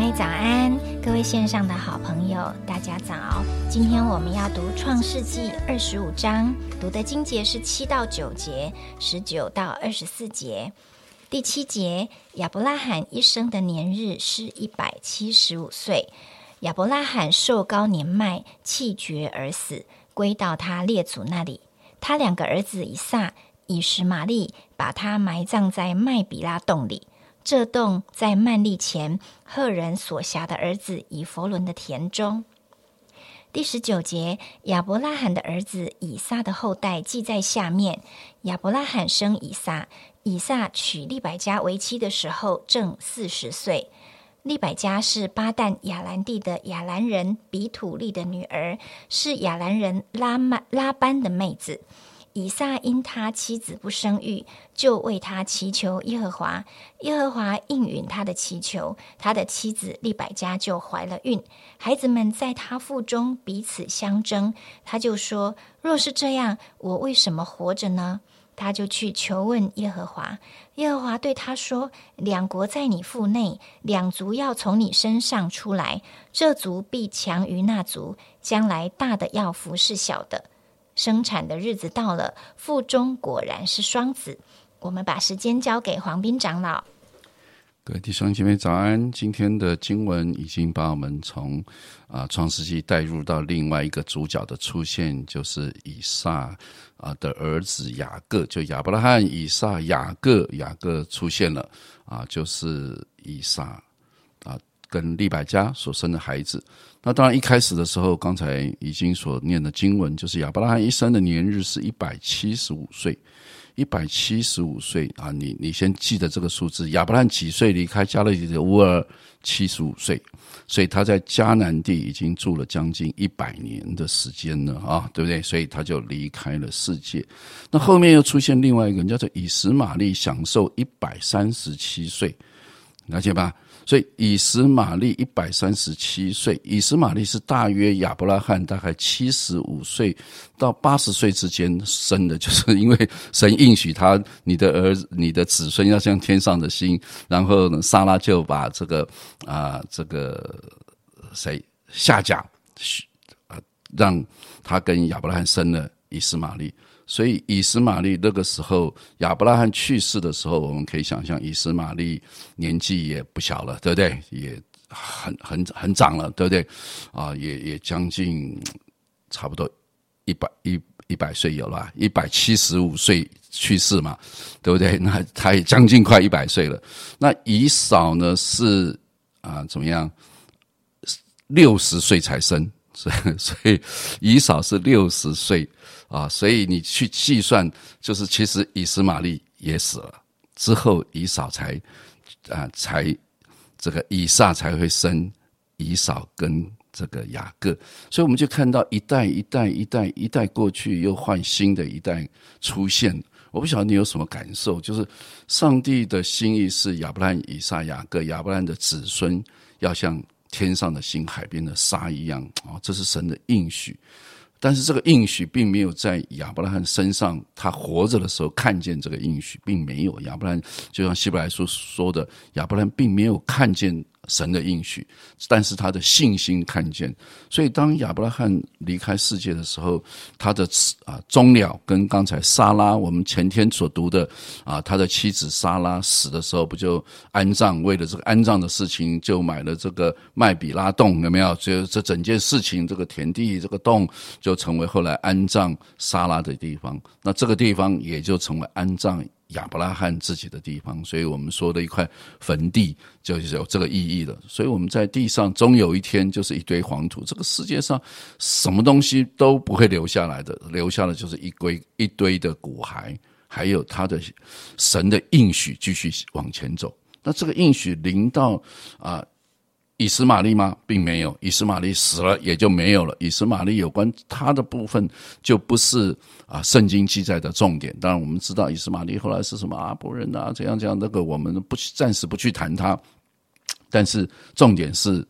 妹早安，各位线上的好朋友，大家早。今天我们要读创世纪二十五章，读的经节是七到九节，十九到二十四节。第七节，亚伯拉罕一生的年日是一百七十五岁。亚伯拉罕寿高年迈，气绝而死，归到他列祖那里。他两个儿子以撒、以实玛利，把他埋葬在麦比拉洞里。这栋在曼利前赫人所辖的儿子以弗伦的田中。第十九节，亚伯拉罕的儿子以撒的后代记在下面。亚伯拉罕生以撒，以撒娶利百加为妻的时候正四十岁。利百加是巴旦亚兰地的亚兰人比土利的女儿，是亚兰人拉曼拉班的妹子。以撒因他妻子不生育，就为他祈求耶和华。耶和华应允他的祈求，他的妻子利百加就怀了孕。孩子们在他腹中彼此相争，他就说：“若是这样，我为什么活着呢？”他就去求问耶和华。耶和华对他说：“两国在你腹内，两族要从你身上出来，这族必强于那族，将来大的要服侍小的。”生产的日子到了，腹中果然是双子。我们把时间交给黄斌长老。各位弟兄姐妹早安！今天的经文已经把我们从啊创世纪带入到另外一个主角的出现，就是以撒啊的儿子雅各，就亚伯拉罕、以撒、雅各，雅各出现了啊，就是以撒啊跟利百加所生的孩子。那当然，一开始的时候，刚才已经所念的经文，就是亚伯拉罕一生的年日是一百七十五岁，一百七十五岁啊！你你先记得这个数字。亚伯拉罕几岁离开加勒底的乌尔？七十五岁，所以他在迦南地已经住了将近一百年的时间了啊，对不对？所以他就离开了世界。那后面又出现另外一个人，叫做以实玛利，享受一百三十七岁，了解吧？所以以实玛利一百三十七岁，以实玛利是大约亚伯拉罕大概七十五岁到八十岁之间生的，就是因为神应许他，你的儿你的子孙要像天上的星，然后呢，撒拉就把这个啊这个谁下嫁，啊让他跟亚伯拉罕生了以实玛利。所以以实玛利那个时候，亚伯拉罕去世的时候，我们可以想象以实玛利年纪也不小了，对不对？也很很很长了，对不对？啊，也也将近差不多一百一一百岁有了，一百七十五岁去世嘛，对不对？那他也将近快一百岁了。那以扫呢是啊怎么样？六十岁才生，所以所以以扫是六十岁。啊，所以你去计算，就是其实以实玛利也死了之后，以扫才啊才这个以撒才会生以扫跟这个雅各，所以我们就看到一代一代一代一代过去，又换新的一代出现。我不晓得你有什么感受，就是上帝的心意是亚伯兰、以撒、雅各，亚伯兰的子孙要像天上的星、海边的沙一样啊，这是神的应许。但是这个应许并没有在亚伯拉罕身上，他活着的时候看见这个应许，并没有。亚伯拉罕就像希伯来书说的，亚伯拉罕并没有看见。神的应许，但是他的信心看见，所以当亚伯拉罕离开世界的时候，他的啊终了跟刚才撒拉，我们前天所读的啊，他的妻子撒拉死的时候，不就安葬？为了这个安葬的事情，就买了这个麦比拉洞，有没有？就这整件事情，这个田地这个洞，就成为后来安葬撒拉的地方。那这个地方也就成为安葬。亚伯拉罕自己的地方，所以我们说的一块坟地就是有这个意义的。所以我们在地上终有一天就是一堆黄土，这个世界上什么东西都不会留下来的，留下的就是一堆一堆的骨骸，还有他的神的应许继续往前走。那这个应许临到啊。以斯玛利吗？并没有，以斯玛利死了也就没有了。以斯玛利有关他的部分就不是啊，圣经记载的重点。当然，我们知道以斯玛利后来是什么阿伯人啊，怎样怎样，那个我们不去暂时不去谈他。但是重点是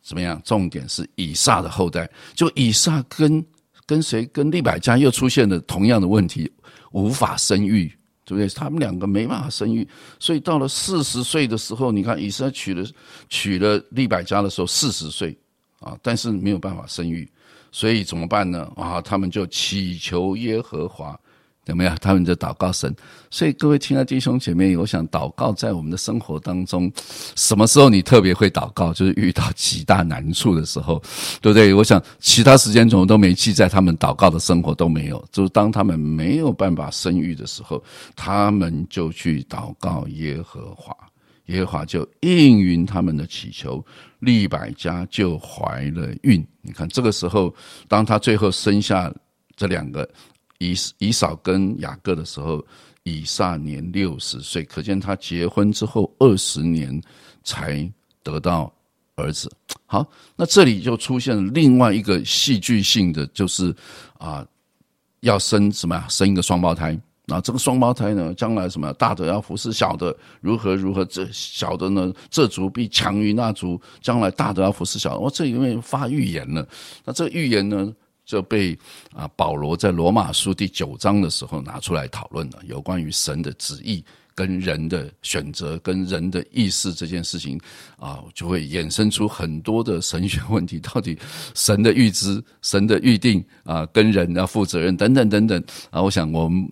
怎么样？重点是以撒的后代，就以撒跟跟谁跟利百加又出现了同样的问题，无法生育。对不对？他们两个没办法生育，所以到了四十岁的时候，你看以色列娶了娶了利百加的时候四十岁啊，但是没有办法生育，所以怎么办呢？啊，他们就祈求耶和华。有没有？他们就祷告神，所以各位亲爱的弟兄姐妹，我想祷告在我们的生活当中，什么时候你特别会祷告？就是遇到极大难处的时候，对不对？我想其他时间怎么都没记在他们祷告的生活都没有。就是当他们没有办法生育的时候，他们就去祷告耶和华，耶和华就应允他们的祈求，利百加就怀了孕。你看这个时候，当他最后生下这两个。以以扫跟雅各的时候，以撒年六十岁，可见他结婚之后二十年才得到儿子。好，那这里就出现了另外一个戏剧性的，就是啊，要生什么呀？生一个双胞胎。那这个双胞胎呢，将来什么大的要服侍小的，如何如何？这小的呢，这族必强于那族，将来大的要服侍小的。我这里面发预言了，那这个预言呢？就被啊保罗在罗马书第九章的时候拿出来讨论了，有关于神的旨意跟人的选择跟人的意识这件事情啊，就会衍生出很多的神学问题。到底神的预知、神的预定啊，跟人要负责任等等等等啊，我想我们。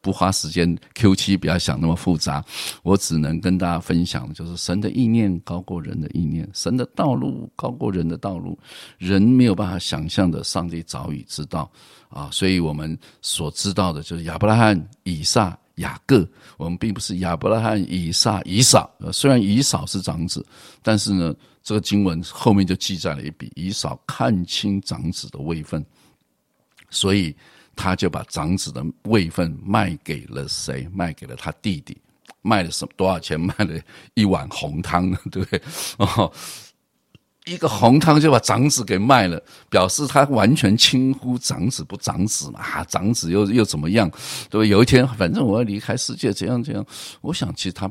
不花时间，Q 七不要想那么复杂，我只能跟大家分享，就是神的意念高过人的意念，神的道路高过人的道路，人没有办法想象的，上帝早已知道啊！所以我们所知道的就是亚伯拉罕、以撒、雅各，我们并不是亚伯拉罕、以撒、以扫。虽然以扫是长子，但是呢，这个经文后面就记载了一笔：以扫看清长子的位分，所以。他就把长子的位分卖给了谁？卖给了他弟弟，卖了什么？多少钱？卖了一碗红汤，对不对？哦，一个红汤就把长子给卖了，表示他完全轻忽长子不长子嘛？啊，长子又又怎么样？对不对？有一天，反正我要离开世界，怎样怎样？我想，其实他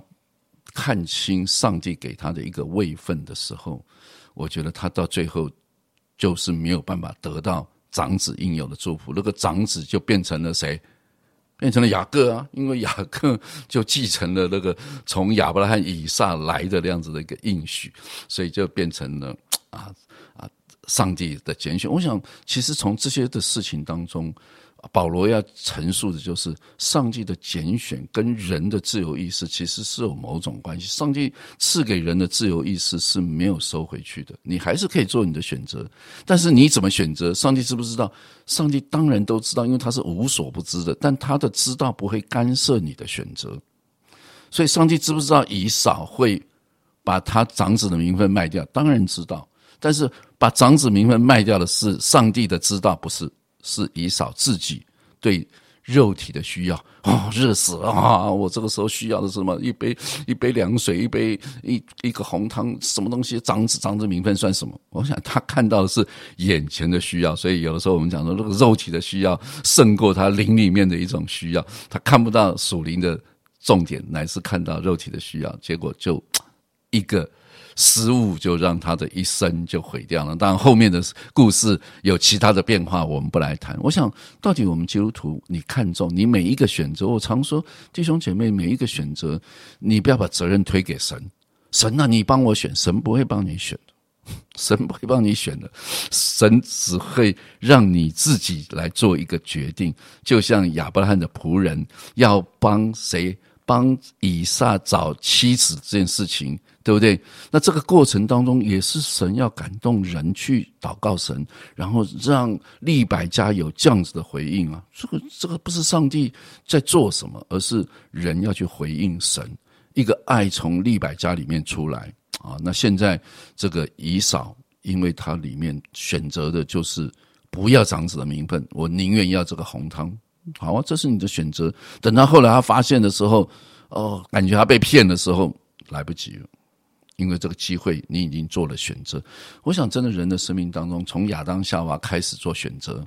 看清上帝给他的一个位分的时候，我觉得他到最后就是没有办法得到。长子应有的祝福，那个长子就变成了谁？变成了雅各啊！因为雅各就继承了那个从亚伯拉罕、以撒来的那样子的一个应许，所以就变成了啊啊，上帝的拣选。我想，其实从这些的事情当中。保罗要陈述的就是，上帝的拣选跟人的自由意识其实是有某种关系。上帝赐给人的自由意识是没有收回去的，你还是可以做你的选择。但是你怎么选择，上帝知不知道？上帝当然都知道，因为他是无所不知的。但他的知道不会干涉你的选择。所以，上帝知不知道以扫会把他长子的名分卖掉？当然知道。但是，把长子名分卖掉的是上帝的知道，不是。是以扫自己对肉体的需要啊，热死了啊！我这个时候需要的是什么？一杯一杯凉水，一杯一一个红汤，什么东西？长子长子名分算什么？我想他看到的是眼前的需要，所以有的时候我们讲说，这个肉体的需要胜过他灵里面的一种需要，他看不到属灵的重点，乃是看到肉体的需要，结果就一个。失误就让他的一生就毁掉了。当然，后面的故事有其他的变化，我们不来谈。我想，到底我们基督徒，你看重你每一个选择。我常说，弟兄姐妹，每一个选择，你不要把责任推给神。神啊，你帮我选，神不会帮你选的，神不会帮你选的，神只会让你自己来做一个决定。就像亚伯拉罕的仆人要帮谁？帮以撒找妻子这件事情，对不对？那这个过程当中，也是神要感动人去祷告神，然后让利百家有这样子的回应啊。这个这个不是上帝在做什么，而是人要去回应神。一个爱从利百家里面出来啊。那现在这个以扫，因为他里面选择的就是不要长子的名分，我宁愿要这个红汤。好啊，这是你的选择。等到后来他发现的时候，哦，感觉他被骗的时候，来不及了，因为这个机会你已经做了选择。我想，真的人的生命当中，从亚当夏娃开始做选择。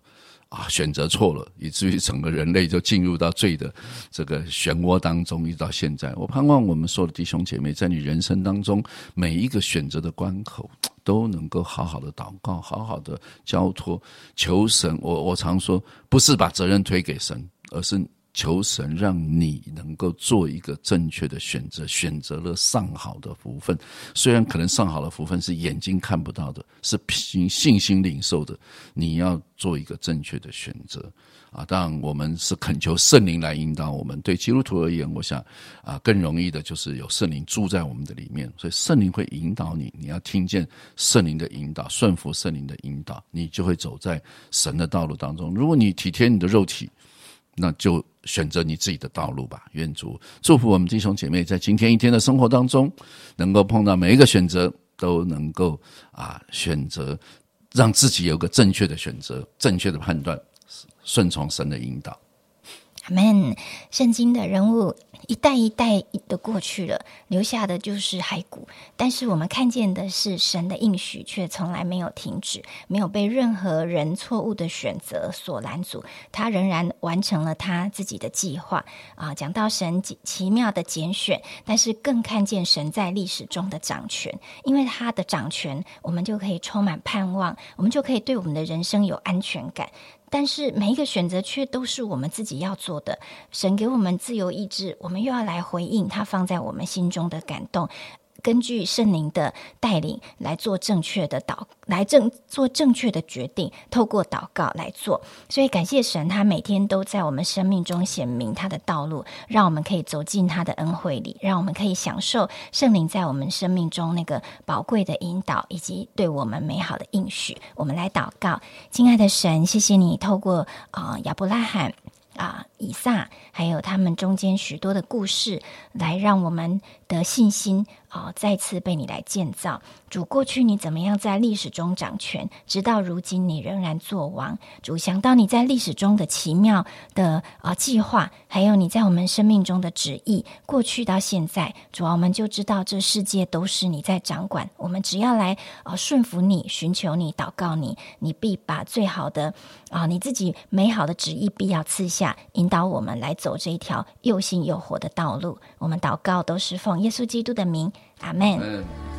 啊，选择错了，以至于整个人类就进入到罪的这个漩涡当中，一直到现在。我盼望我们所有的弟兄姐妹，在你人生当中每一个选择的关口，都能够好好的祷告，好好的交托，求神。我我常说，不是把责任推给神，而是求神让你能够做一个正确的选择，选择了上好的福分。虽然可能上好的福分是眼睛看不到的，是凭信心领受的，你要做一个正确的选择啊！当然，我们是恳求圣灵来引导我们。对基督徒而言，我想啊，更容易的就是有圣灵住在我们的里面，所以圣灵会引导你。你要听见圣灵的引导，顺服圣灵的引导，你就会走在神的道路当中。如果你体贴你的肉体，那就选择你自己的道路吧。愿主祝福我们弟兄姐妹，在今天一天的生活当中，能够碰到每一个选择，都能够啊选择让自己有个正确的选择、正确的判断，顺从神的引导。阿门。圣经的人物。一代一代的过去了，留下的就是骸骨。但是我们看见的是神的应许，却从来没有停止，没有被任何人错误的选择所拦阻。他仍然完成了他自己的计划啊！讲到神奇妙的拣选，但是更看见神在历史中的掌权。因为他的掌权，我们就可以充满盼望，我们就可以对我们的人生有安全感。但是每一个选择却都是我们自己要做的。神给我们自由意志，我们又要来回应他放在我们心中的感动。根据圣灵的带领来做正确的祷，来正做正确的决定，透过祷告来做。所以感谢神，他每天都在我们生命中显明他的道路，让我们可以走进他的恩惠里，让我们可以享受圣灵在我们生命中那个宝贵的引导，以及对我们美好的应许。我们来祷告，亲爱的神，谢谢你透过啊亚伯拉罕。啊，以撒，还有他们中间许多的故事，来让我们的信心啊再次被你来建造。主，过去你怎么样在历史中掌权，直到如今你仍然做王。主，想到你在历史中的奇妙的啊计划，还有你在我们生命中的旨意，过去到现在，主啊，我们就知道这世界都是你在掌管。我们只要来啊顺服你，寻求你，祷告你，你必把最好的啊你自己美好的旨意必要赐下。引导我们来走这一条又新又活的道路。我们祷告都是奉耶稣基督的名，阿门。